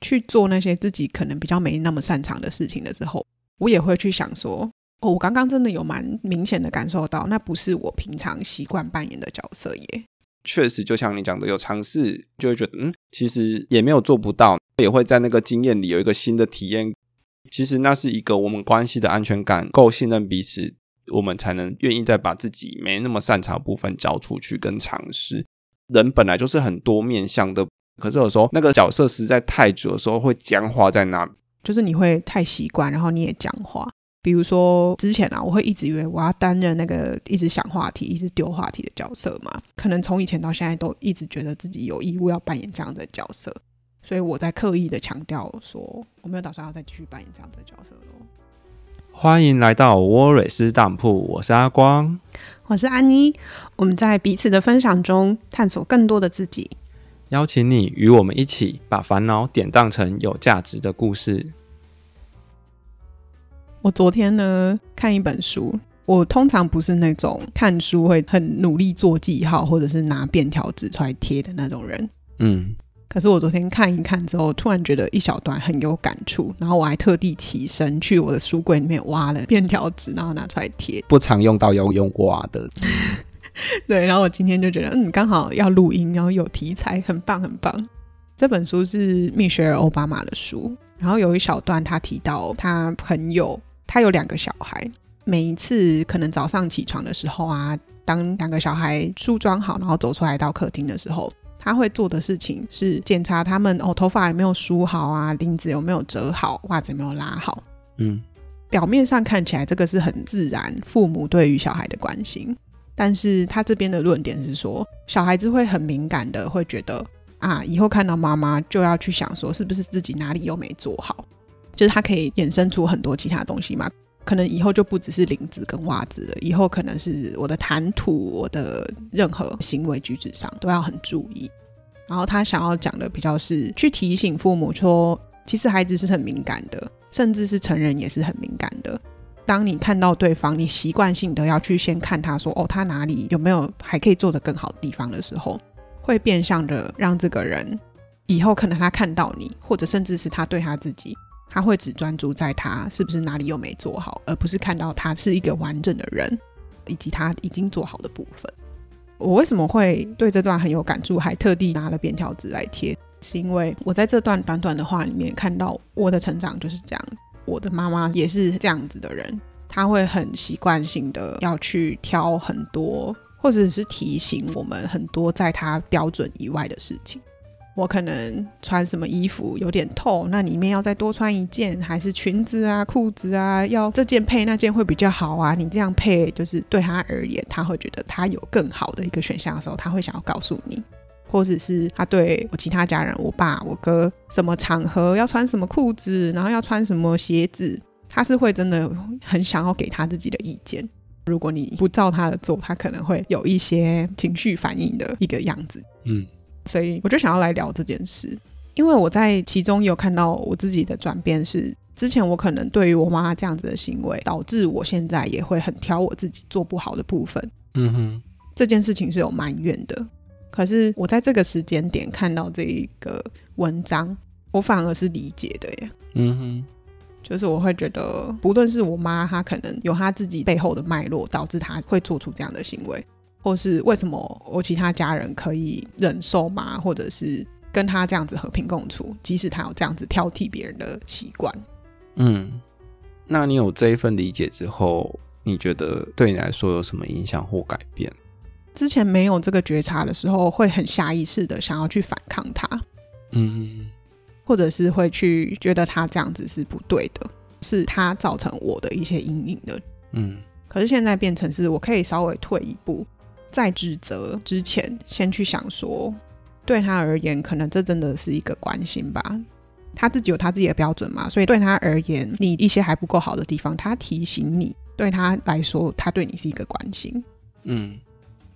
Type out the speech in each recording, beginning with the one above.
去做那些自己可能比较没那么擅长的事情的时候，我也会去想说，哦，我刚刚真的有蛮明显的感受到，那不是我平常习惯扮演的角色耶。确实，就像你讲的，有尝试就会觉得，嗯，其实也没有做不到，也会在那个经验里有一个新的体验。其实那是一个我们关系的安全感够信任彼此，我们才能愿意再把自己没那么擅长的部分交出去跟尝试。人本来就是很多面向的，可是有时候那个角色实在太久的时候会僵化在那，就是你会太习惯，然后你也僵化。比如说之前啊，我会一直以为我要担任那个一直想话题、一直丢话题的角色嘛，可能从以前到现在都一直觉得自己有义务要扮演这样的角色，所以我在刻意的强调说，我没有打算要再继续扮演这样的角色喽。欢迎来到沃蕊斯当铺，我是阿光，我是安妮，我们在彼此的分享中探索更多的自己，邀请你与我们一起把烦恼典当成有价值的故事。我昨天呢看一本书，我通常不是那种看书会很努力做记号，或者是拿便条纸出来贴的那种人，嗯。可是我昨天看一看之后，突然觉得一小段很有感触，然后我还特地起身去我的书柜里面挖了便条纸，然后拿出来贴。不常用到要用挖的，对。然后我今天就觉得，嗯，刚好要录音，然后有题材，很棒，很棒。这本书是蜜雪儿奥巴马的书，然后有一小段他提到他朋友，他有两个小孩，每一次可能早上起床的时候啊，当两个小孩梳妆好，然后走出来到客厅的时候。他会做的事情是检查他们哦，头发有没有梳好啊，领子有没有折好，袜子有没有拉好。嗯，表面上看起来这个是很自然，父母对于小孩的关心。但是他这边的论点是说，小孩子会很敏感的，会觉得啊，以后看到妈妈就要去想说，是不是自己哪里又没做好？就是他可以衍生出很多其他东西嘛。可能以后就不只是领子跟袜子了，以后可能是我的谈吐，我的任何行为举止上都要很注意。然后他想要讲的比较是去提醒父母说，其实孩子是很敏感的，甚至是成人也是很敏感的。当你看到对方，你习惯性的要去先看他说，哦，他哪里有没有还可以做得更好的地方的时候，会变相的让这个人以后可能他看到你，或者甚至是他对他自己。他会只专注在他是不是哪里又没做好，而不是看到他是一个完整的人，以及他已经做好的部分。我为什么会对这段很有感触，还特地拿了便条纸来贴？是因为我在这段短短的话里面看到我的成长就是这样。我的妈妈也是这样子的人，她会很习惯性的要去挑很多，或者是提醒我们很多在她标准以外的事情。我可能穿什么衣服有点透，那里面要再多穿一件，还是裙子啊、裤子啊，要这件配那件会比较好啊。你这样配，就是对他而言，他会觉得他有更好的一个选项的时候，他会想要告诉你，或者是他对我其他家人，我爸、我哥，什么场合要穿什么裤子，然后要穿什么鞋子，他是会真的很想要给他自己的意见。如果你不照他的做，他可能会有一些情绪反应的一个样子。嗯。所以我就想要来聊这件事，因为我在其中有看到我自己的转变是，之前我可能对于我妈这样子的行为，导致我现在也会很挑我自己做不好的部分。嗯哼，这件事情是有埋怨的。可是我在这个时间点看到这一个文章，我反而是理解的耶。嗯哼，就是我会觉得，不论是我妈，她可能有她自己背后的脉络，导致她会做出这样的行为。或是为什么我其他家人可以忍受吗？或者是跟她这样子和平共处，即使她有这样子挑剔别人的习惯。嗯，那你有这一份理解之后，你觉得对你来说有什么影响或改变？之前没有这个觉察的时候，会很下意识的想要去反抗他。嗯，或者是会去觉得他这样子是不对的，是他造成我的一些阴影的。嗯，可是现在变成是我可以稍微退一步。在指责之前，先去想说，对他而言，可能这真的是一个关心吧。他自己有他自己的标准嘛，所以对他而言，你一些还不够好的地方，他提醒你，对他来说，他对你是一个关心。嗯，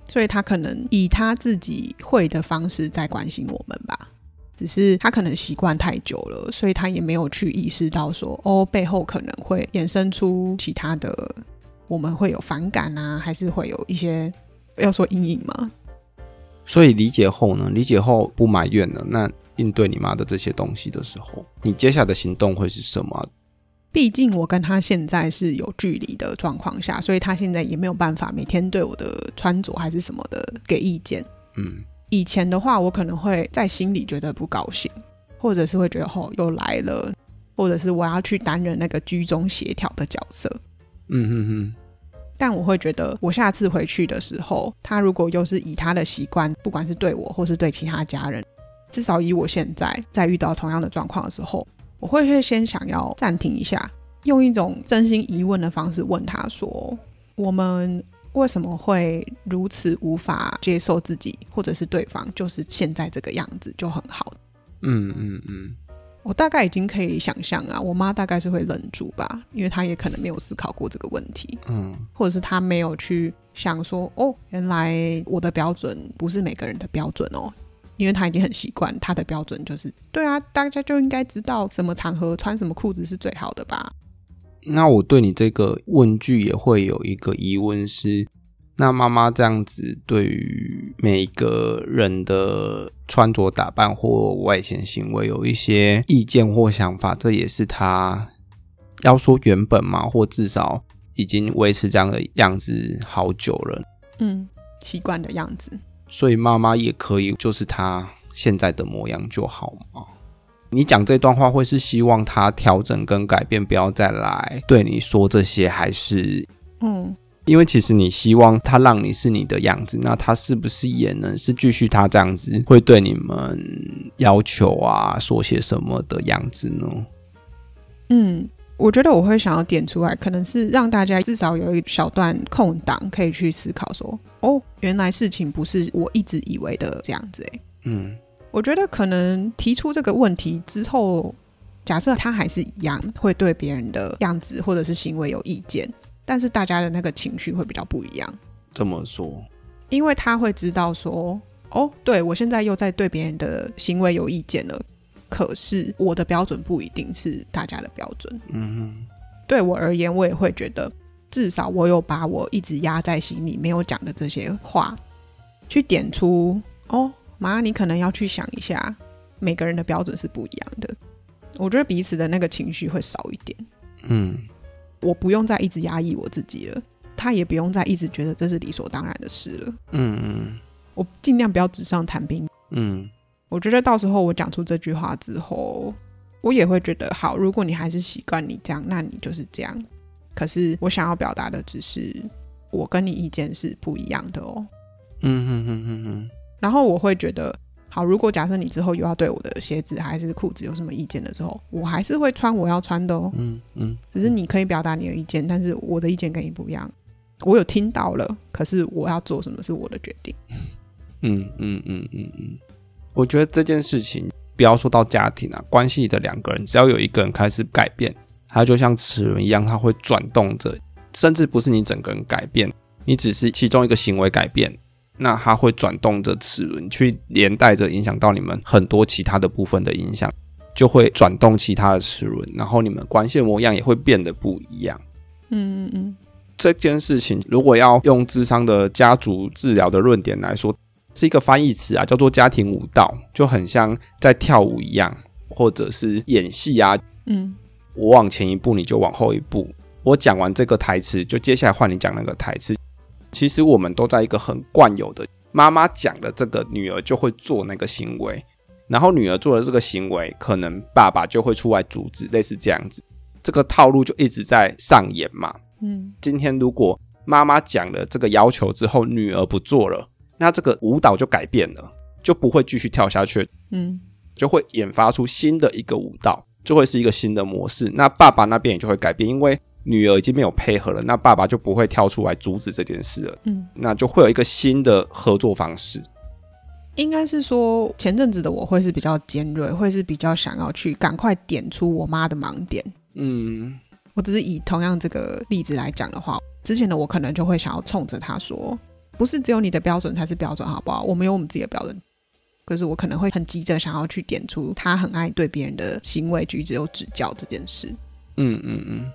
所以他可能以他自己会的方式在关心我们吧。只是他可能习惯太久了，所以他也没有去意识到说，哦，背后可能会衍生出其他的，我们会有反感啊，还是会有一些。要说阴影吗？所以理解后呢？理解后不埋怨了，那应对你妈的这些东西的时候，你接下来的行动会是什么？毕竟我跟他现在是有距离的状况下，所以他现在也没有办法每天对我的穿着还是什么的给意见。嗯，以前的话，我可能会在心里觉得不高兴，或者是会觉得哦又来了，或者是我要去担任那个居中协调的角色。嗯嗯嗯。但我会觉得，我下次回去的时候，他如果又是以他的习惯，不管是对我或是对其他家人，至少以我现在在遇到同样的状况的时候，我会会先想要暂停一下，用一种真心疑问的方式问他说：“我们为什么会如此无法接受自己，或者是对方就是现在这个样子就很好？”嗯嗯嗯。我大概已经可以想象啊，我妈大概是会忍住吧，因为她也可能没有思考过这个问题，嗯，或者是她没有去想说，哦，原来我的标准不是每个人的标准哦，因为他已经很习惯他的标准就是，对啊，大家就应该知道什么场合穿什么裤子是最好的吧。那我对你这个问句也会有一个疑问是。那妈妈这样子对于每个人的穿着打扮或外显行为有一些意见或想法，这也是她要说原本嘛，或至少已经维持这样的样子好久了。嗯，习惯的样子。所以妈妈也可以就是她现在的模样就好吗？你讲这段话会是希望她调整跟改变，不要再来对你说这些，还是嗯？因为其实你希望他让你是你的样子，那他是不是也能是继续他这样子会对你们要求啊，说些什么的样子呢？嗯，我觉得我会想要点出来，可能是让大家至少有一小段空档可以去思考说，哦，原来事情不是我一直以为的这样子诶。嗯，我觉得可能提出这个问题之后，假设他还是一样会对别人的样子或者是行为有意见。但是大家的那个情绪会比较不一样。怎么说？因为他会知道说，哦，对，我现在又在对别人的行为有意见了。可是我的标准不一定是大家的标准。嗯。对我而言，我也会觉得，至少我有把我一直压在心里没有讲的这些话，去点出。哦，妈，你可能要去想一下，每个人的标准是不一样的。我觉得彼此的那个情绪会少一点。嗯。我不用再一直压抑我自己了，他也不用再一直觉得这是理所当然的事了。嗯嗯，我尽量不要纸上谈兵。嗯，我觉得到时候我讲出这句话之后，我也会觉得好。如果你还是习惯你这样，那你就是这样。可是我想要表达的只是，我跟你意见是不一样的哦。嗯哼哼哼哼。然后我会觉得。好，如果假设你之后又要对我的鞋子还是裤子有什么意见的时候，我还是会穿我要穿的哦。嗯嗯，只是你可以表达你的意见，但是我的意见跟你不一样。我有听到了，可是我要做什么是我的决定。嗯嗯嗯嗯嗯，我觉得这件事情不要说到家庭啊，关系里的两个人，只要有一个人开始改变，它就像齿轮一样，它会转动着，甚至不是你整个人改变，你只是其中一个行为改变。那它会转动着齿轮，去连带着影响到你们很多其他的部分的影响，就会转动其他的齿轮，然后你们关系的模样也会变得不一样。嗯嗯嗯。这件事情如果要用智商的家族治疗的论点来说，是一个翻译词啊，叫做家庭舞蹈，就很像在跳舞一样，或者是演戏啊。嗯。我往前一步，你就往后一步。我讲完这个台词，就接下来换你讲那个台词。其实我们都在一个很惯有的妈妈讲的这个，女儿就会做那个行为，然后女儿做了这个行为，可能爸爸就会出来阻止，类似这样子，这个套路就一直在上演嘛。嗯，今天如果妈妈讲了这个要求之后，女儿不做了，那这个舞蹈就改变了，就不会继续跳下去。嗯，就会研发出新的一个舞蹈，就会是一个新的模式。那爸爸那边也就会改变，因为。女儿已经没有配合了，那爸爸就不会跳出来阻止这件事了。嗯，那就会有一个新的合作方式。应该是说，前阵子的我会是比较尖锐，会是比较想要去赶快点出我妈的盲点。嗯，我只是以同样这个例子来讲的话，之前的我可能就会想要冲着她说，不是只有你的标准才是标准，好不好？我们有我们自己的标准。可是我可能会很急着想要去点出他很爱对别人的行为举止有指教这件事。嗯嗯嗯。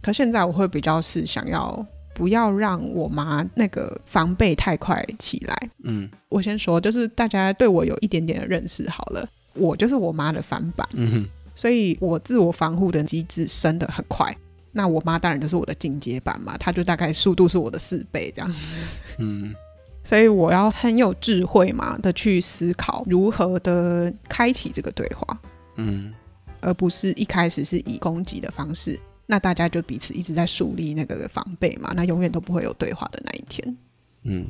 可现在我会比较是想要不要让我妈那个防备太快起来。嗯，我先说，就是大家对我有一点点的认识好了。我就是我妈的翻版，嗯哼，所以我自我防护的机制升得很快。那我妈当然就是我的进阶版嘛，她就大概速度是我的四倍这样子。嗯，所以我要很有智慧嘛的去思考如何的开启这个对话，嗯，而不是一开始是以攻击的方式，那大家就彼此一直在树立那个防备嘛，那永远都不会有对话的那一天。嗯，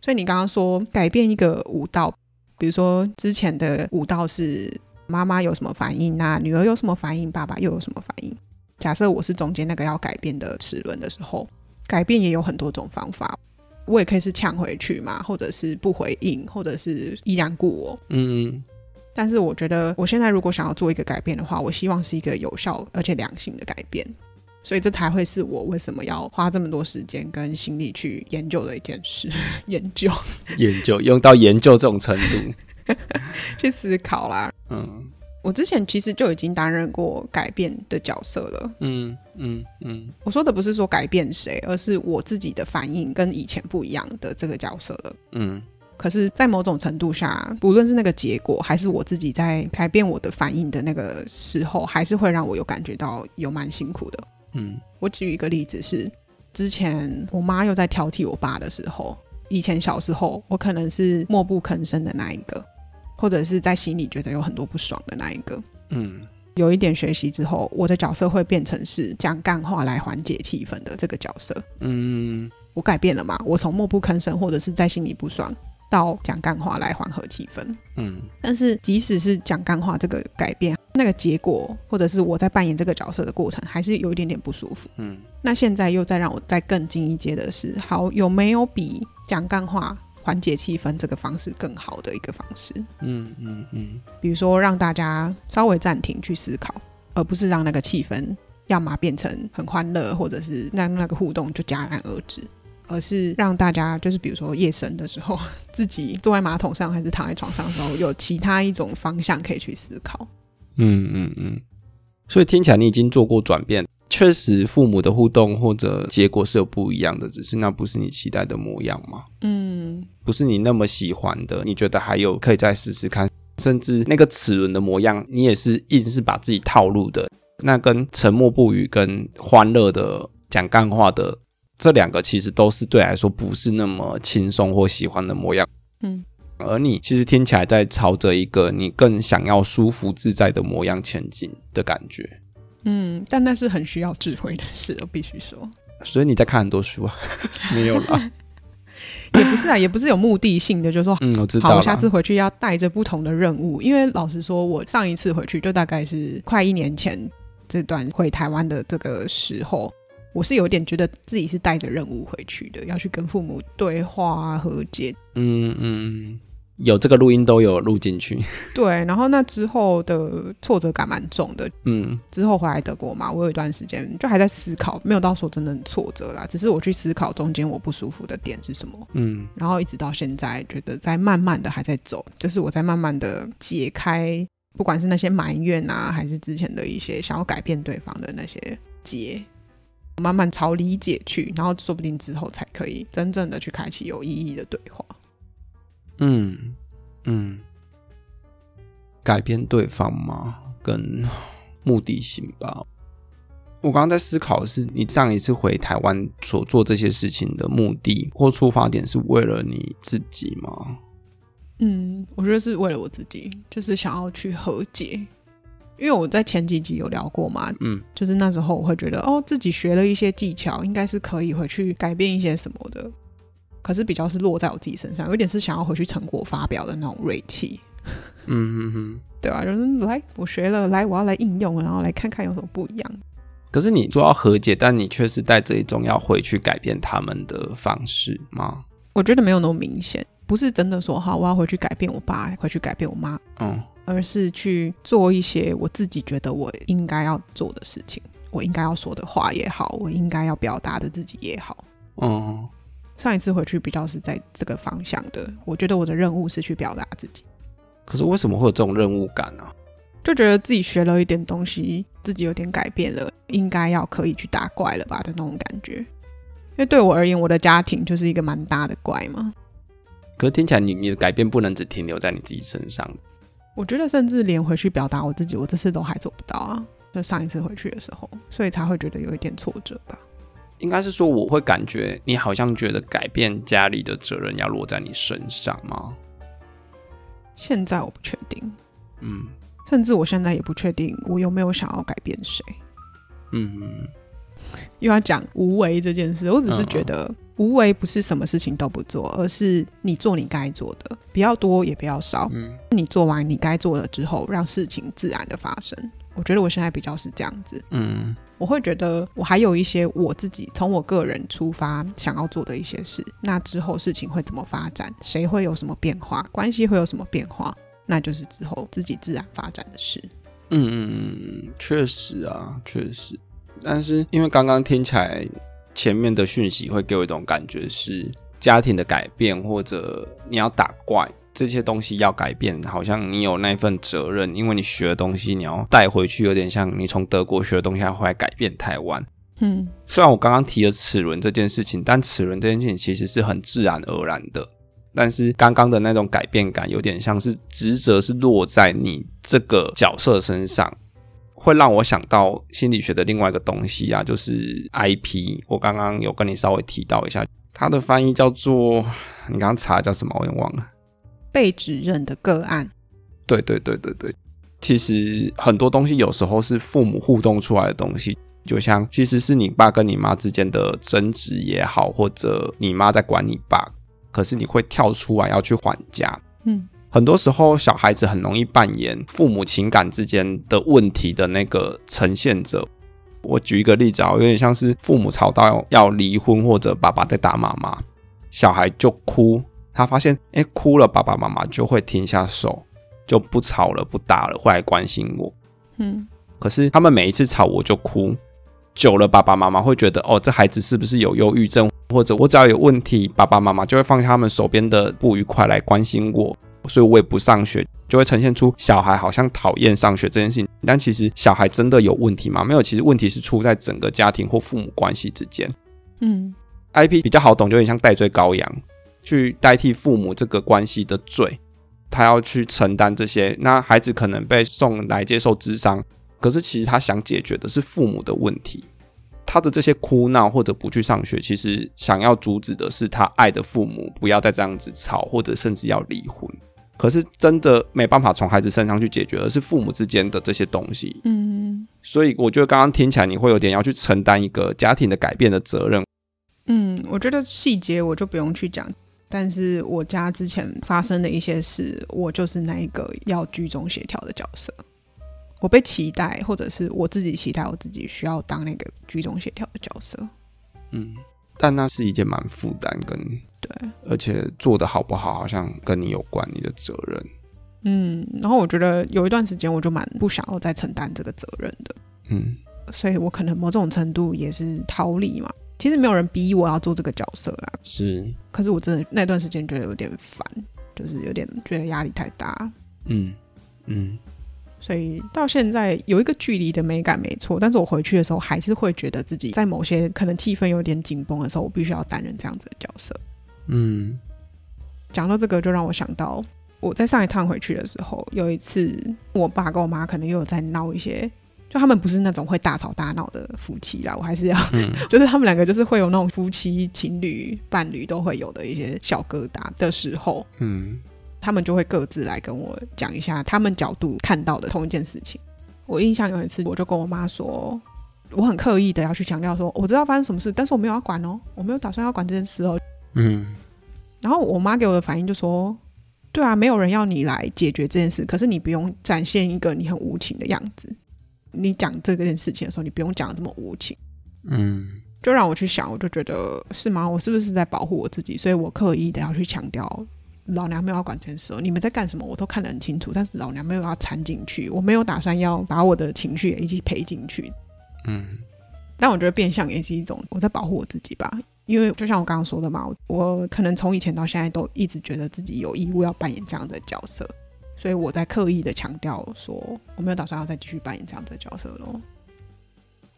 所以你刚刚说改变一个舞蹈，比如说之前的舞蹈是妈妈有什么反应，那女儿有什么反应，爸爸又有什么反应？假设我是中间那个要改变的齿轮的时候，改变也有很多种方法。我也可以是呛回去嘛，或者是不回应，或者是依然故我。嗯，但是我觉得我现在如果想要做一个改变的话，我希望是一个有效而且良性的改变。所以这才会是我为什么要花这么多时间跟心力去研究的一件事。研究，研究，用到研究这种程度 去思考啦。嗯。我之前其实就已经担任过改变的角色了。嗯嗯嗯，我说的不是说改变谁，而是我自己的反应跟以前不一样的这个角色了。嗯，可是，在某种程度下，不论是那个结果，还是我自己在改变我的反应的那个时候，还是会让我有感觉到有蛮辛苦的。嗯，我举一个例子是，之前我妈又在挑剔我爸的时候，以前小时候我可能是默不吭声的那一个。或者是在心里觉得有很多不爽的那一个，嗯，有一点学习之后，我的角色会变成是讲干话来缓解气氛的这个角色，嗯，我改变了嘛？我从默不吭声或者是在心里不爽，到讲干话来缓和气氛，嗯，但是即使是讲干话这个改变，那个结果或者是我在扮演这个角色的过程，还是有一点点不舒服，嗯，那现在又再让我再更进一阶的是，好，有没有比讲干话缓解气氛这个方式更好的一个方式，嗯嗯嗯，比如说让大家稍微暂停去思考，而不是让那个气氛要么变成很欢乐，或者是让那个互动就戛然而止，而是让大家就是比如说夜深的时候，自己坐在马桶上还是躺在床上的时候，有其他一种方向可以去思考。嗯嗯嗯，所以听起来你已经做过转变。确实，父母的互动或者结果是有不一样的，只是那不是你期待的模样吗？嗯，不是你那么喜欢的，你觉得还有可以再试试看，甚至那个齿轮的模样，你也是一直是把自己套路的。那跟沉默不语、跟欢乐的讲干话的这两个，其实都是对来说不是那么轻松或喜欢的模样。嗯，而你其实听起来在朝着一个你更想要舒服自在的模样前进的感觉。嗯，但那是很需要智慧的事，我必须说。所以你在看很多书啊？没有啦，也不是啊，也不是有目的性的，就是说，嗯，我知道。好，我下次回去要带着不同的任务，因为老实说，我上一次回去就大概是快一年前这段回台湾的这个时候，我是有点觉得自己是带着任务回去的，要去跟父母对话和解。嗯嗯。有这个录音都有录进去，对，然后那之后的挫折感蛮重的，嗯，之后回来德国嘛，我有一段时间就还在思考，没有到说真的很挫折啦，只是我去思考中间我不舒服的点是什么，嗯，然后一直到现在觉得在慢慢的还在走，就是我在慢慢的解开，不管是那些埋怨啊，还是之前的一些想要改变对方的那些结，慢慢朝理解去，然后说不定之后才可以真正的去开启有意义的对话。嗯嗯，改变对方吗？跟目的性吧。我刚刚在思考的是，你上一次回台湾所做这些事情的目的或出发点是为了你自己吗？嗯，我觉得是为了我自己，就是想要去和解。因为我在前几集有聊过嘛，嗯，就是那时候我会觉得，哦，自己学了一些技巧，应该是可以回去改变一些什么的。可是比较是落在我自己身上，有点是想要回去成果发表的那种锐气。嗯嗯嗯，对啊，就是来，我学了，来，我要来应用，然后来看看有什么不一样。可是你说要和解，但你却是带着一种要回去改变他们的方式吗？我觉得没有那么明显，不是真的说哈我要回去改变我爸，回去改变我妈，嗯，而是去做一些我自己觉得我应该要做的事情，我应该要说的话也好，我应该要表达的自己也好，嗯。上一次回去比较是在这个方向的，我觉得我的任务是去表达自己。可是为什么会有这种任务感呢？就觉得自己学了一点东西，自己有点改变了，应该要可以去打怪了吧的那种感觉。因为对我而言，我的家庭就是一个蛮大的怪嘛。可是听起来你，你你的改变不能只停留在你自己身上。我觉得甚至连回去表达我自己，我这次都还做不到啊。就上一次回去的时候，所以才会觉得有一点挫折吧。应该是说，我会感觉你好像觉得改变家里的责任要落在你身上吗？现在我不确定。嗯，甚至我现在也不确定我有没有想要改变谁。嗯，又要讲无为这件事，我只是觉得无为不是什么事情都不做，而是你做你该做的，不要多也不要少。嗯，你做完你该做的之后，让事情自然的发生。我觉得我现在比较是这样子。嗯，我会觉得我还有一些我自己从我个人出发想要做的一些事。那之后事情会怎么发展？谁会有什么变化？关系会有什么变化？那就是之后自己自然发展的事。嗯嗯嗯，确实啊，确实。但是因为刚刚听起来前面的讯息会给我一种感觉是家庭的改变，或者你要打怪这些东西要改变，好像你有那份责任，因为你学的东西你要带回去，有点像你从德国学的东西要回来改变台湾。嗯，虽然我刚刚提了齿轮这件事情，但齿轮这件事情其实是很自然而然的。但是刚刚的那种改变感，有点像是职责是落在你这个角色身上，会让我想到心理学的另外一个东西啊，就是 IP。我刚刚有跟你稍微提到一下，它的翻译叫做，你刚刚查叫什么？我也忘了。被指认的个案。对对对对对，其实很多东西有时候是父母互动出来的东西，就像其实是你爸跟你妈之间的争执也好，或者你妈在管你爸。可是你会跳出来要去还价，嗯，很多时候小孩子很容易扮演父母情感之间的问题的那个呈现者。我举一个例子啊，有点像是父母吵到要离婚，或者爸爸在打妈妈，小孩就哭，他发现哎哭了，爸爸妈妈就会停下手，就不吵了，不打了，会来关心我，嗯。可是他们每一次吵我就哭，久了爸爸妈妈会觉得哦，这孩子是不是有忧郁症？或者我只要有问题，爸爸妈妈就会放下他们手边的不愉快来关心我，所以我也不上学，就会呈现出小孩好像讨厌上学这件事情。但其实小孩真的有问题吗？没有，其实问题是出在整个家庭或父母关系之间。嗯，IP 比较好懂，就有点像代罪羔羊，去代替父母这个关系的罪，他要去承担这些。那孩子可能被送来接受智商，可是其实他想解决的是父母的问题。他的这些哭闹或者不去上学，其实想要阻止的是他爱的父母不要再这样子吵，或者甚至要离婚。可是真的没办法从孩子身上去解决，而是父母之间的这些东西。嗯，所以我觉得刚刚听起来你会有点要去承担一个家庭的改变的责任。嗯，我觉得细节我就不用去讲，但是我家之前发生的一些事，我就是那一个要居中协调的角色。我被期待，或者是我自己期待我自己需要当那个居中协调的角色。嗯，但那是一件蛮负担跟对，而且做的好不好，好像跟你有关，你的责任。嗯，然后我觉得有一段时间，我就蛮不想要再承担这个责任的。嗯，所以我可能某种程度也是逃离嘛。其实没有人逼我要做这个角色啦。是，可是我真的那段时间觉得有点烦，就是有点觉得压力太大。嗯嗯。所以到现在有一个距离的美感没错，但是我回去的时候还是会觉得自己在某些可能气氛有点紧绷的时候，我必须要担任这样子的角色。嗯，讲到这个，就让我想到我在上一趟回去的时候，有一次我爸跟我妈可能又有在闹一些，就他们不是那种会大吵大闹的夫妻啦，我还是要，嗯、就是他们两个就是会有那种夫妻情侣伴侣都会有的一些小疙瘩的时候，嗯。他们就会各自来跟我讲一下他们角度看到的同一件事情。我印象有一次，我就跟我妈说，我很刻意的要去强调说，我知道发生什么事，但是我没有要管哦，我没有打算要管这件事哦。嗯。然后我妈给我的反应就说，对啊，没有人要你来解决这件事，可是你不用展现一个你很无情的样子。你讲这件事情的时候，你不用讲得这么无情。嗯。就让我去想，我就觉得是吗？我是不是在保护我自己？所以我刻意的要去强调。老娘没有要管这件事哦，你们在干什么我都看得很清楚，但是老娘没有要掺进去，我没有打算要把我的情绪也一起赔进去。嗯，但我觉得变相也是一种我在保护我自己吧，因为就像我刚刚说的嘛，我可能从以前到现在都一直觉得自己有义务要扮演这样的角色，所以我在刻意的强调说我没有打算要再继续扮演这样的角色喽。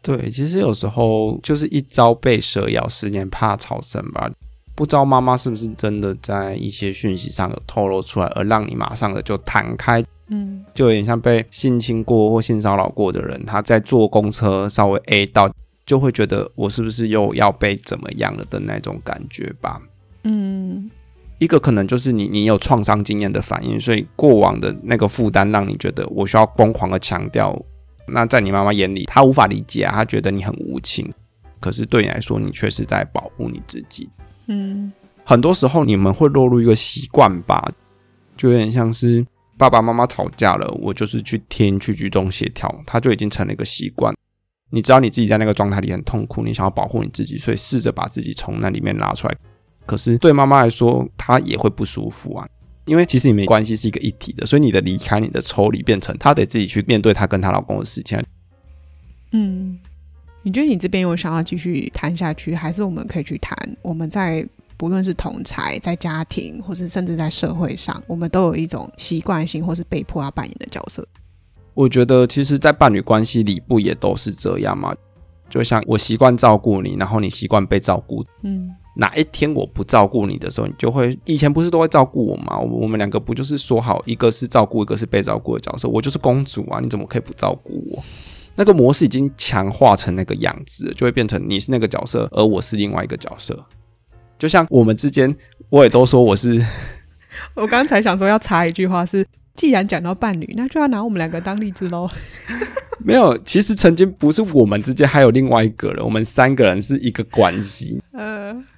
对，其实有时候就是一朝被蛇咬，十年怕草绳吧。不知道妈妈是不是真的在一些讯息上有透露出来，而让你马上的就弹开，嗯，就有点像被性侵过或性骚扰过的人，他在坐公车稍微 A 到，就会觉得我是不是又要被怎么样了的那种感觉吧。嗯，一个可能就是你你有创伤经验的反应，所以过往的那个负担让你觉得我需要疯狂的强调。那在你妈妈眼里，她无法理解啊，她觉得你很无情。可是对你来说，你却是在保护你自己。嗯，很多时候你们会落入一个习惯吧，就有点像是爸爸妈妈吵架了，我就是去听去居中协调，他就已经成了一个习惯。你知道你自己在那个状态里很痛苦，你想要保护你自己，所以试着把自己从那里面拉出来。可是对妈妈来说，她也会不舒服啊。因为其实你们关系是一个一体的，所以你的离开、你的抽离，变成她得自己去面对她跟她老公的事情。嗯，你觉得你这边有想要继续谈下去，还是我们可以去谈？我们在不论是同才、在家庭，或是甚至在社会上，我们都有一种习惯性或是被迫要扮演的角色。我觉得，其实，在伴侣关系里，不也都是这样吗？就像我习惯照顾你，然后你习惯被照顾。嗯。哪一天我不照顾你的时候，你就会以前不是都会照顾我吗？我们两个不就是说好一个是照顾，一个是被照顾的角色？我就是公主啊，你怎么可以不照顾我？那个模式已经强化成那个样子，就会变成你是那个角色，而我是另外一个角色。就像我们之间，我也都说我是。我刚才想说要插一句话是，既然讲到伴侣，那就要拿我们两个当例子喽。没有，其实曾经不是我们之间还有另外一个人，我们三个人是一个关系。呃。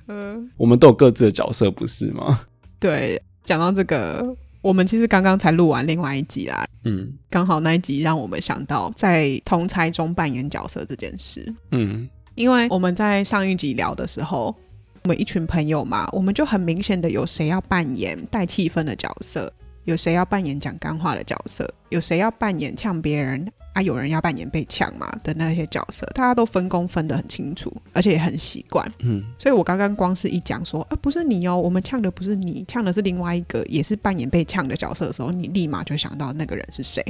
呃，我们都有各自的角色，不是吗？对，讲到这个，我们其实刚刚才录完另外一集啦。嗯，刚好那一集让我们想到在同差中扮演角色这件事。嗯，因为我们在上一集聊的时候，我们一群朋友嘛，我们就很明显的有谁要扮演带气氛的角色，有谁要扮演讲干话的角色，有谁要扮演呛别人。啊，有人要扮演被呛嘛的那些角色，大家都分工分得很清楚，而且也很习惯。嗯，所以我刚刚光是一讲说，啊，不是你哦，我们呛的不是你，呛的是另外一个，也是扮演被呛的角色的时候，你立马就想到那个人是谁。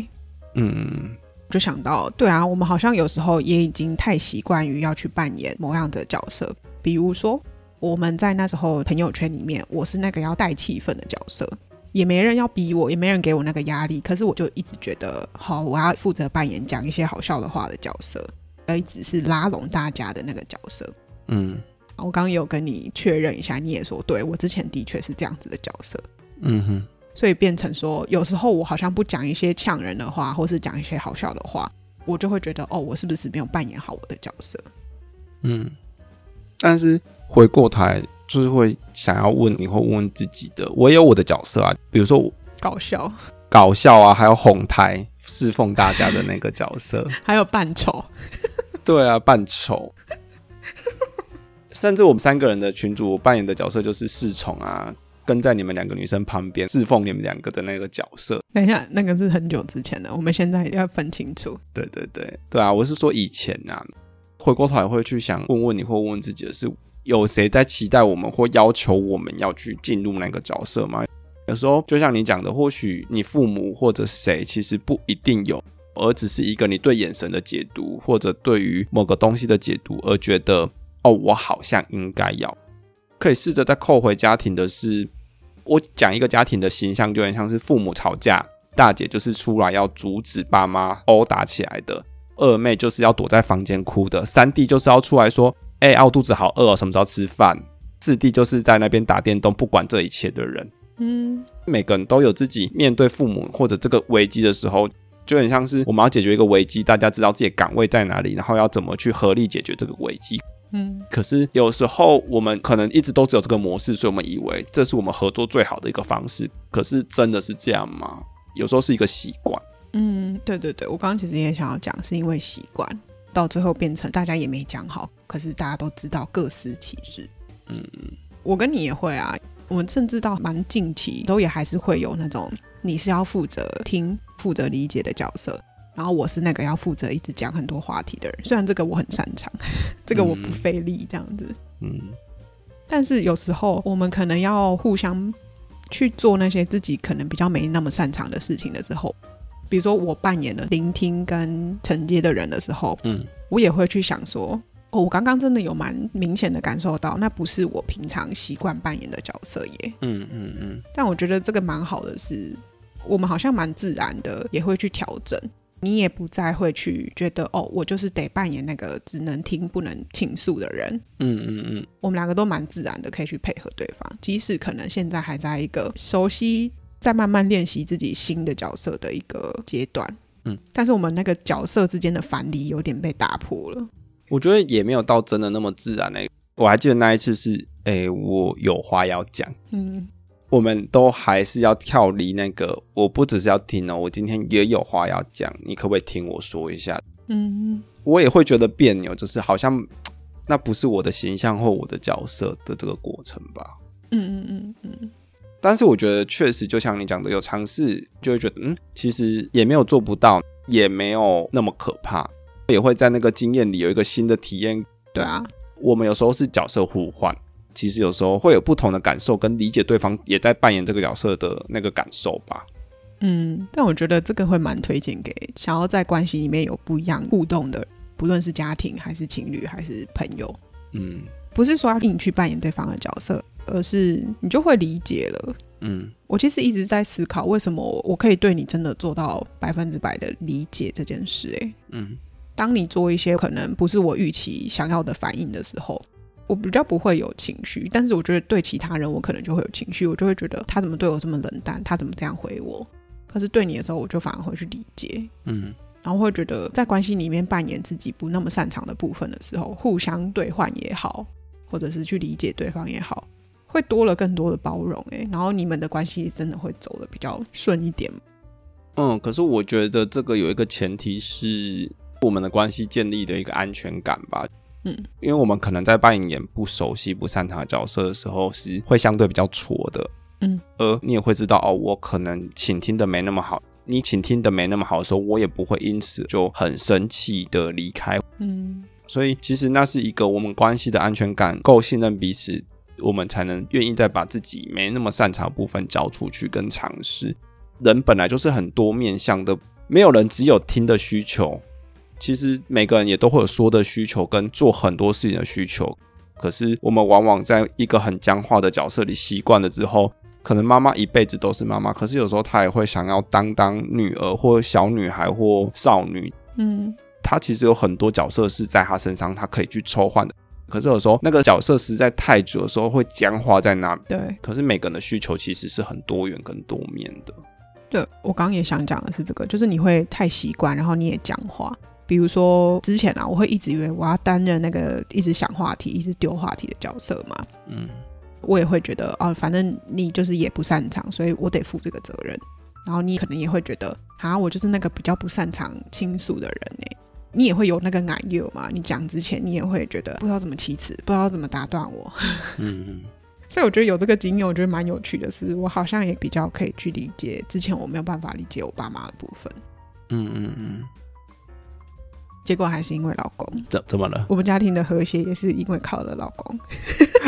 嗯，就想到，对啊，我们好像有时候也已经太习惯于要去扮演某样的角色，比如说我们在那时候朋友圈里面，我是那个要带气氛的角色。也没人要逼我，也没人给我那个压力，可是我就一直觉得，好，我要负责扮演讲一些好笑的话的角色，而一直是拉拢大家的那个角色。嗯，我刚刚有跟你确认一下，你也说，对，我之前的确是这样子的角色。嗯哼，所以变成说，有时候我好像不讲一些呛人的话，或是讲一些好笑的话，我就会觉得，哦，我是不是没有扮演好我的角色？嗯，但是回过头来。就是会想要问你，或问问自己的。我也有我的角色啊，比如说搞笑、搞笑啊，还有哄抬、侍奉大家的那个角色，还有扮丑。对啊，扮丑。甚至我们三个人的群主，我扮演的角色就是侍从啊，跟在你们两个女生旁边侍奉你们两个的那个角色。等一下，那个是很久之前的，我们现在要分清楚。对对对对啊，我是说以前啊，回过头来会去想问问你，或问问自己的是。有谁在期待我们或要求我们要去进入那个角色吗？有时候就像你讲的，或许你父母或者谁其实不一定有，而只是一个你对眼神的解读，或者对于某个东西的解读，而觉得哦，我好像应该要。可以试着再扣回家庭的是，我讲一个家庭的形象，就很像是父母吵架，大姐就是出来要阻止爸妈殴打起来的，二妹就是要躲在房间哭的，三弟就是要出来说。哎、欸，我肚子好饿哦，什么时候吃饭？四弟就是在那边打电动，不管这一切的人。嗯，每个人都有自己面对父母或者这个危机的时候，就很像是我们要解决一个危机，大家知道自己的岗位在哪里，然后要怎么去合力解决这个危机。嗯，可是有时候我们可能一直都只有这个模式，所以我们以为这是我们合作最好的一个方式。可是真的是这样吗？有时候是一个习惯。嗯，对对对，我刚刚其实也想要讲，是因为习惯。到最后变成大家也没讲好，可是大家都知道各司其职。嗯嗯，我跟你也会啊，我们甚至到蛮近期都也还是会有那种你是要负责听、负责理解的角色，然后我是那个要负责一直讲很多话题的人。虽然这个我很擅长，这个我不费力这样子。嗯，但是有时候我们可能要互相去做那些自己可能比较没那么擅长的事情的时候。比如说，我扮演了聆听跟承接的人的时候，嗯，我也会去想说，哦，我刚刚真的有蛮明显的感受到，那不是我平常习惯扮演的角色耶。嗯嗯嗯。但我觉得这个蛮好的是，我们好像蛮自然的也会去调整。你也不再会去觉得哦，我就是得扮演那个只能听不能倾诉的人。嗯嗯嗯，我们两个都蛮自然的，可以去配合对方，即使可能现在还在一个熟悉，在慢慢练习自己新的角色的一个阶段。嗯，但是我们那个角色之间的藩篱有点被打破了。我觉得也没有到真的那么自然嘞。我还记得那一次是，哎，我有话要讲。嗯。我们都还是要跳离那个，我不只是要听哦，我今天也有话要讲，你可不可以听我说一下？嗯，我也会觉得别扭，就是好像那不是我的形象或我的角色的这个过程吧。嗯嗯嗯嗯。但是我觉得确实就像你讲的，有尝试就会觉得，嗯，其实也没有做不到，也没有那么可怕，也会在那个经验里有一个新的体验。对啊，我们有时候是角色互换。其实有时候会有不同的感受，跟理解对方也在扮演这个角色的那个感受吧。嗯，但我觉得这个会蛮推荐给想要在关系里面有不一样互动的，不论是家庭还是情侣还是朋友。嗯，不是说要硬去扮演对方的角色，而是你就会理解了。嗯，我其实一直在思考，为什么我可以对你真的做到百分之百的理解这件事？哎，嗯，当你做一些可能不是我预期想要的反应的时候。我比较不会有情绪，但是我觉得对其他人我可能就会有情绪，我就会觉得他怎么对我这么冷淡，他怎么这样回我？可是对你的时候，我就反而会去理解，嗯，然后会觉得在关系里面扮演自己不那么擅长的部分的时候，互相对换也好，或者是去理解对方也好，会多了更多的包容，诶，然后你们的关系真的会走得比较顺一点。嗯，可是我觉得这个有一个前提是我们的关系建立的一个安全感吧。嗯，因为我们可能在扮演不熟悉、不擅长的角色的时候，是会相对比较挫的。嗯，而你也会知道，哦，我可能倾听的没那么好。你倾听的没那么好的时候，我也不会因此就很生气的离开。嗯，所以其实那是一个我们关系的安全感够信任彼此，我们才能愿意再把自己没那么擅长的部分交出去跟尝试。人本来就是很多面向的，没有人只有听的需求。其实每个人也都会有说的需求跟做很多事情的需求，可是我们往往在一个很僵化的角色里习惯了之后，可能妈妈一辈子都是妈妈，可是有时候她也会想要当当女儿或小女孩或少女，嗯，她其实有很多角色是在她身上，她可以去抽换的，可是有时候那个角色实在太久的时候会僵化在那。对，可是每个人的需求其实是很多元跟多面的。对，我刚刚也想讲的是这个，就是你会太习惯，然后你也僵化。比如说之前啊，我会一直以为我要担任那个一直想话题、一直丢话题的角色嘛。嗯，我也会觉得哦，反正你就是也不擅长，所以我得负这个责任。然后你可能也会觉得啊，我就是那个比较不擅长倾诉的人呢。你也会有那个感忧嘛？你讲之前，你也会觉得不知道怎么启齿，不知道怎么打断我。嗯嗯。所以我觉得有这个经验，我觉得蛮有趣的是，我好像也比较可以去理解之前我没有办法理解我爸妈的部分。嗯嗯嗯。结果还是因为老公，怎怎么了？我们家庭的和谐也是因为靠了老公。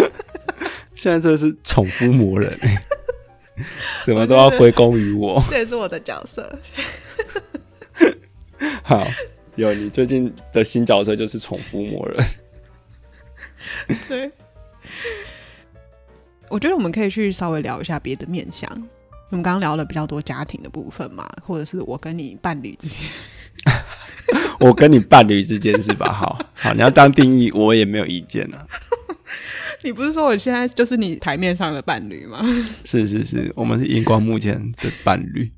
现在这是宠夫魔人，怎么都要归功于我。这也是我的角色。好，有你最近的新角色就是宠夫魔人。对，我觉得我们可以去稍微聊一下别的面向。我们刚刚聊了比较多家庭的部分嘛，或者是我跟你伴侣之间。我跟你伴侣之间是吧？好好，你要当定义，我也没有意见啊。你不是说我现在就是你台面上的伴侣吗？是是是，我们是荧光幕前的伴侣。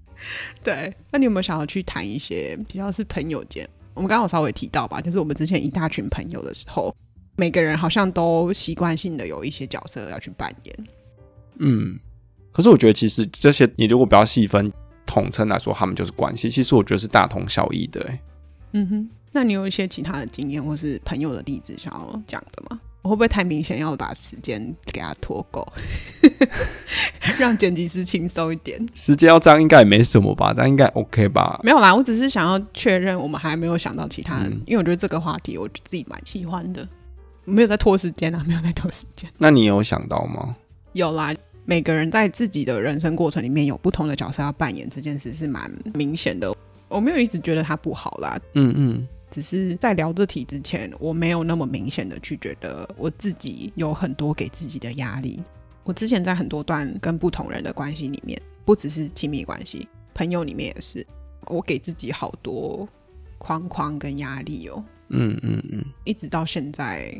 对，那你有没有想要去谈一些比较是朋友间？我们刚刚有稍微提到吧，就是我们之前一大群朋友的时候，每个人好像都习惯性的有一些角色要去扮演。嗯，可是我觉得其实这些你如果不要细分。统称来说，他们就是关系。其实我觉得是大同小异的。嗯哼，那你有一些其他的经验或是朋友的例子想要讲的吗？我会不会太明显，要把时间给他拖够，让剪辑师轻松一点？时间要这样应该也没什么吧？但应该 OK 吧？没有啦，我只是想要确认，我们还没有想到其他的，嗯、因为我觉得这个话题我自己蛮喜欢的。没有在拖时间啊，没有在拖时间。那你有想到吗？有啦。每个人在自己的人生过程里面有不同的角色要扮演，这件事是蛮明显的。我没有一直觉得他不好啦，嗯嗯，只是在聊这题之前，我没有那么明显的去觉得我自己有很多给自己的压力。我之前在很多段跟不同人的关系里面，不只是亲密关系，朋友里面也是，我给自己好多框框跟压力哦。嗯嗯嗯，一直到现在，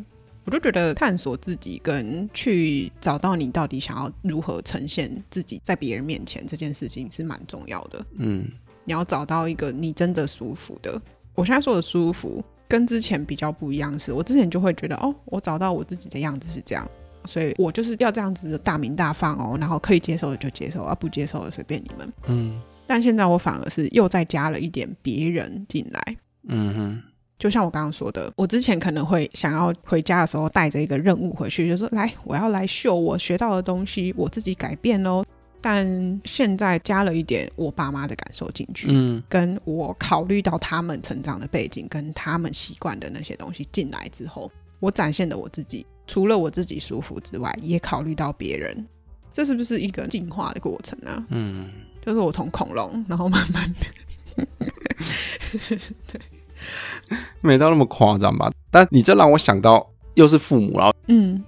我就觉得探索自己跟去找到你到底想要如何呈现自己在别人面前这件事情是蛮重要的。嗯，你要找到一个你真的舒服的。我现在说的舒服，跟之前比较不一样是，我之前就会觉得哦，我找到我自己的样子是这样，所以我就是要这样子的大明大放哦，然后可以接受的就接受，啊不接受的随便你们。嗯，但现在我反而是又再加了一点别人进来。嗯哼。就像我刚刚说的，我之前可能会想要回家的时候带着一个任务回去，就说来，我要来秀我学到的东西，我自己改变哦。但现在加了一点我爸妈的感受进去，嗯，跟我考虑到他们成长的背景跟他们习惯的那些东西进来之后，我展现的我自己，除了我自己舒服之外，也考虑到别人，这是不是一个进化的过程啊？嗯，就是我从恐龙，然后慢慢的，对。没到那么夸张吧，但你这让我想到又是父母，然后嗯，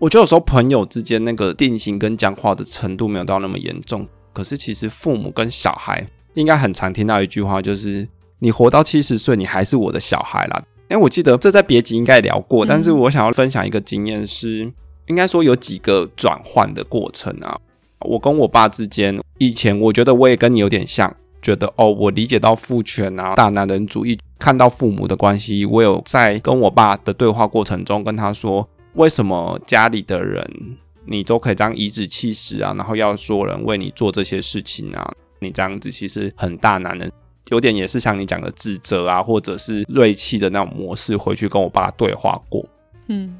我觉得有时候朋友之间那个定型跟僵化的程度没有到那么严重，可是其实父母跟小孩应该很常听到一句话，就是你活到七十岁，你还是我的小孩啦。哎，我记得这在别集应该聊过，但是我想要分享一个经验是，应该说有几个转换的过程啊。我跟我爸之间，以前我觉得我也跟你有点像。觉得哦，我理解到父权啊，大男人主义，看到父母的关系，我有在跟我爸的对话过程中跟他说，为什么家里的人你都可以这样颐指气使啊，然后要说人为你做这些事情啊，你这样子其实很大男人，有点也是像你讲的自责啊，或者是锐气的那种模式，回去跟我爸对话过。嗯，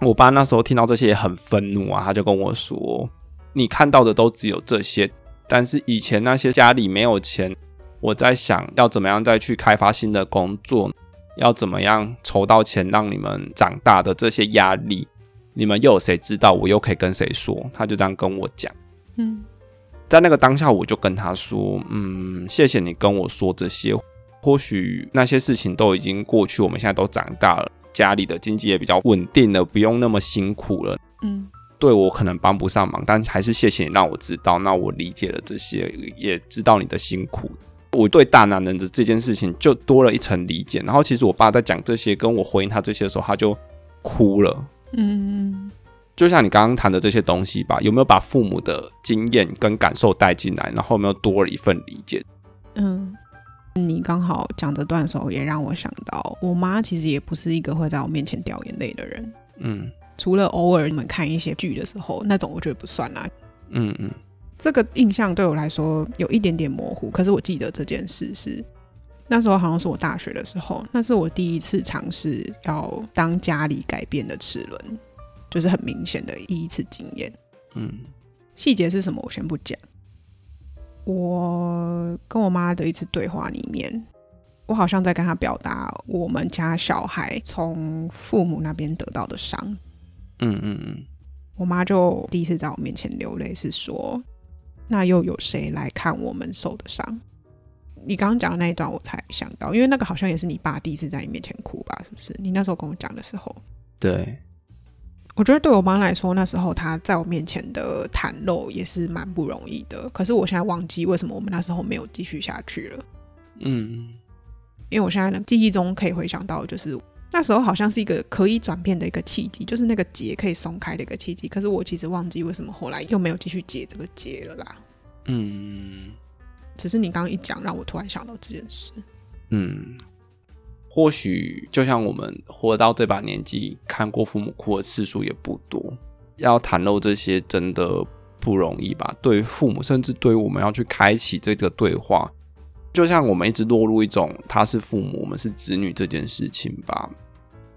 我爸那时候听到这些也很愤怒啊，他就跟我说，你看到的都只有这些。但是以前那些家里没有钱，我在想要怎么样再去开发新的工作，要怎么样筹到钱让你们长大的这些压力，你们又有谁知道？我又可以跟谁说？他就这样跟我讲。嗯，在那个当下，我就跟他说：“嗯，谢谢你跟我说这些。或许那些事情都已经过去，我们现在都长大了，家里的经济也比较稳定了，不用那么辛苦了。”嗯。对我可能帮不上忙，但还是谢谢你让我知道。那我理解了这些，也知道你的辛苦。我对大男人的这件事情就多了一层理解。然后其实我爸在讲这些，跟我回应他这些的时候，他就哭了。嗯，就像你刚刚谈的这些东西吧，有没有把父母的经验跟感受带进来？然后有没有多了一份理解？嗯，你刚好讲这段的时候，也让我想到，我妈其实也不是一个会在我面前掉眼泪的人。嗯。除了偶尔你们看一些剧的时候，那种我觉得不算啦。嗯嗯，这个印象对我来说有一点点模糊，可是我记得这件事是那时候好像是我大学的时候，那是我第一次尝试要当家里改变的齿轮，就是很明显的第一次经验。嗯，细节是什么我先不讲。我跟我妈的一次对话里面，我好像在跟她表达我们家小孩从父母那边得到的伤。嗯嗯嗯，我妈就第一次在我面前流泪，是说，那又有谁来看我们受的伤？你刚刚讲的那一段，我才想到，因为那个好像也是你爸第一次在你面前哭吧？是不是？你那时候跟我讲的时候，对，我觉得对我妈来说，那时候她在我面前的袒露也是蛮不容易的。可是我现在忘记为什么我们那时候没有继续下去了。嗯，因为我现在的记忆中可以回想到，就是。那时候好像是一个可以转变的一个契机，就是那个结可以松开的一个契机。可是我其实忘记为什么后来又没有继续解这个结了啦。嗯，只是你刚刚一讲，让我突然想到这件事。嗯，或许就像我们活到这把年纪，看过父母哭的次数也不多，要袒露这些真的不容易吧？对于父母，甚至对于我们要去开启这个对话。就像我们一直落入一种他是父母，我们是子女这件事情吧。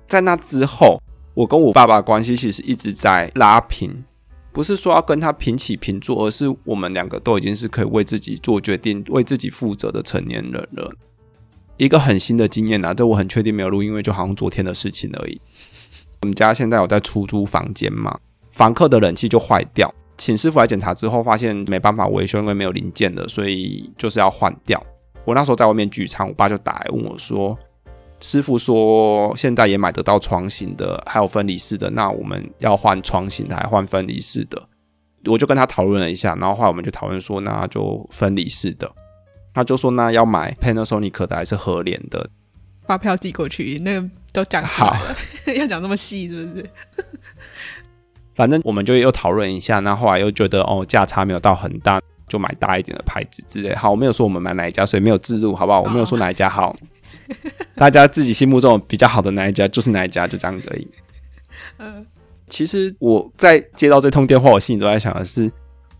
在那之后，我跟我爸爸关系其实一直在拉平，不是说要跟他平起平坐，而是我们两个都已经是可以为自己做决定、为自己负责的成年人了。一个很新的经验啊，这我很确定没有录，因为就好像昨天的事情而已。我们家现在有在出租房间嘛，房客的冷气就坏掉，请师傅来检查之后，发现没办法维修，因为没有零件的，所以就是要换掉。我那时候在外面聚餐，我爸就打来问我说：“师傅说现在也买得到床型的，还有分离式的，那我们要换床型的还换分离式的？”我就跟他讨论了一下，然后后来我们就讨论说，那就分离式的。他就说那要买 Panasonic 的还是合联的？发票寄过去，那个都讲出来了，要讲这么细是不是？反正我们就又讨论一下，那后来又觉得哦价差没有到很大，就买大一点的牌子之类。好，我没有说我们买哪一家，所以没有置入，好不好？我没有说哪一家好，大家自己心目中比较好的哪一家就是哪一家，就这样而已。嗯，其实我在接到这通电话，我心里都在想的是，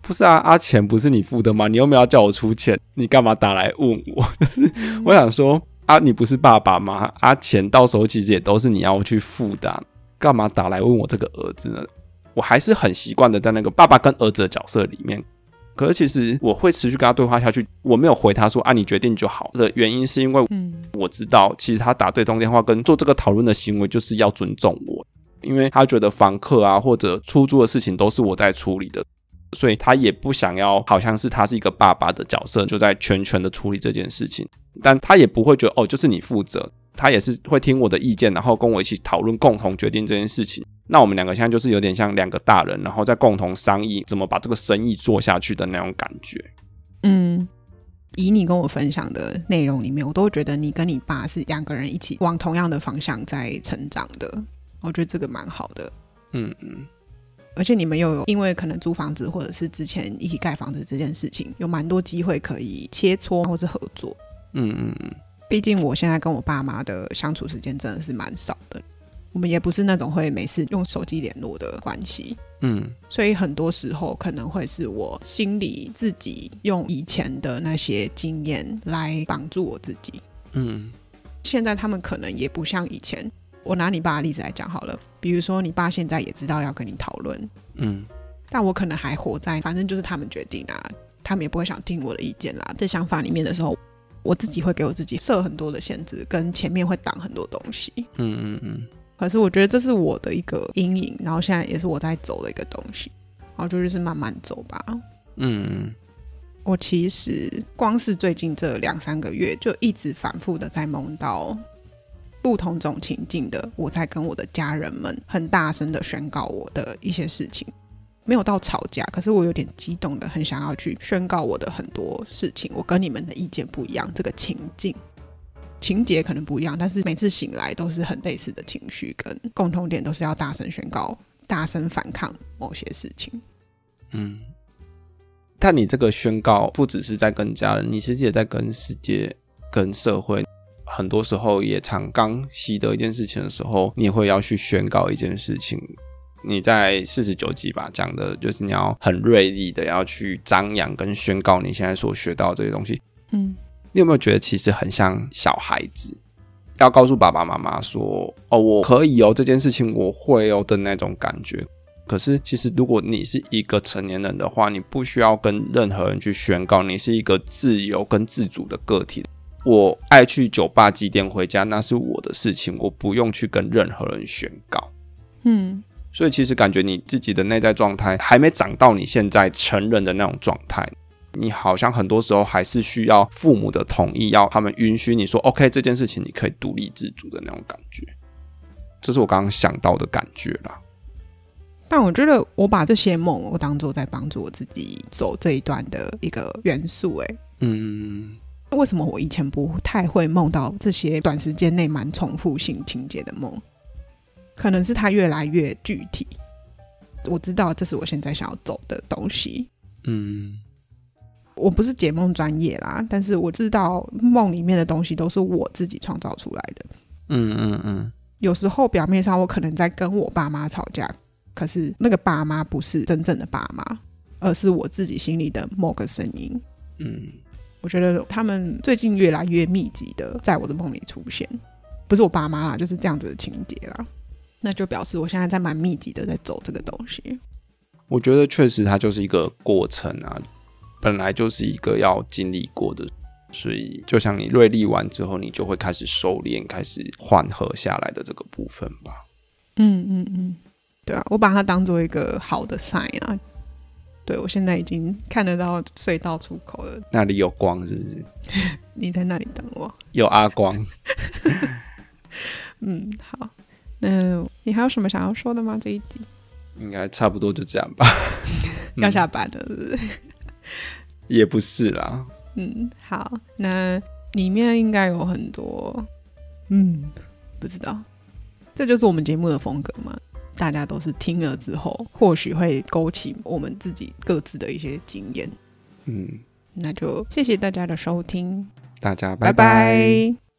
不是啊，阿钱不是你付的吗？你又没有要叫我出钱，你干嘛打来问我？就是我想说。啊，你不是爸爸吗？啊，钱到时候其实也都是你要去付的啊，干嘛打来问我这个儿子呢？我还是很习惯的在那个爸爸跟儿子的角色里面。可是其实我会持续跟他对话下去。我没有回他说啊，你决定就好的原因是因为，我知道其实他打这通电话跟做这个讨论的行为就是要尊重我，因为他觉得房客啊或者出租的事情都是我在处理的，所以他也不想要好像是他是一个爸爸的角色就在全权的处理这件事情。但他也不会觉得哦，就是你负责，他也是会听我的意见，然后跟我一起讨论，共同决定这件事情。那我们两个现在就是有点像两个大人，然后再共同商议怎么把这个生意做下去的那种感觉。嗯，以你跟我分享的内容里面，我都觉得你跟你爸是两个人一起往同样的方向在成长的。我觉得这个蛮好的。嗯嗯，而且你们又有因为可能租房子或者是之前一起盖房子这件事情，有蛮多机会可以切磋或是合作。嗯嗯嗯，毕竟我现在跟我爸妈的相处时间真的是蛮少的，我们也不是那种会每次用手机联络的关系。嗯，所以很多时候可能会是我心里自己用以前的那些经验来绑住我自己。嗯，现在他们可能也不像以前。我拿你爸的例子来讲好了，比如说你爸现在也知道要跟你讨论，嗯，但我可能还活在反正就是他们决定啊，他们也不会想听我的意见啦，这想法里面的时候。我自己会给我自己设很多的限制，跟前面会挡很多东西。嗯嗯嗯。可是我觉得这是我的一个阴影，然后现在也是我在走的一个东西。然后就就是慢慢走吧。嗯嗯。我其实光是最近这两三个月，就一直反复的在梦到不同种情境的我在跟我的家人们很大声的宣告我的一些事情。没有到吵架，可是我有点激动的，很想要去宣告我的很多事情。我跟你们的意见不一样，这个情境情节可能不一样，但是每次醒来都是很类似的情绪，跟共同点都是要大声宣告、大声反抗某些事情。嗯，但你这个宣告不只是在跟家人，你其实也在跟世界、跟社会，很多时候也常刚习得一件事情的时候，你也会要去宣告一件事情。你在四十九集吧讲的，就是你要很锐利的要去张扬跟宣告你现在所学到这些东西。嗯，你有没有觉得其实很像小孩子要告诉爸爸妈妈说：“哦，我可以哦，这件事情我会哦”的那种感觉？可是其实如果你是一个成年人的话，你不需要跟任何人去宣告，你是一个自由跟自主的个体。我爱去酒吧几点回家，那是我的事情，我不用去跟任何人宣告。嗯。所以其实感觉你自己的内在状态还没长到你现在成人的那种状态，你好像很多时候还是需要父母的同意，要他们允许你说 OK 这件事情你可以独立自主的那种感觉，这是我刚刚想到的感觉啦。但我觉得我把这些梦我当做在帮助我自己走这一段的一个元素，哎，嗯，为什么我以前不太会梦到这些短时间内蛮重复性情节的梦？可能是它越来越具体，我知道这是我现在想要走的东西。嗯，我不是解梦专业啦，但是我知道梦里面的东西都是我自己创造出来的。嗯嗯嗯。有时候表面上我可能在跟我爸妈吵架，可是那个爸妈不是真正的爸妈，而是我自己心里的某个声音。嗯，我觉得他们最近越来越密集的在我的梦里出现，不是我爸妈啦，就是这样子的情节啦。那就表示我现在在蛮密集的在走这个东西。我觉得确实它就是一个过程啊，本来就是一个要经历过的，所以就像你锐利完之后，你就会开始收敛，开始缓和下来的这个部分吧。嗯嗯嗯，对啊，我把它当做一个好的 sign 啊。对，我现在已经看得到隧道出口了，那里有光是不是？你在那里等我。有阿光。嗯，好。那，你还有什么想要说的吗？这一集应该差不多就这样吧。要下班了，是不是？也不是啦。嗯，好，那里面应该有很多，嗯，不知道，这就是我们节目的风格嘛。大家都是听了之后，或许会勾起我们自己各自的一些经验。嗯，那就谢谢大家的收听，大家拜拜。拜拜。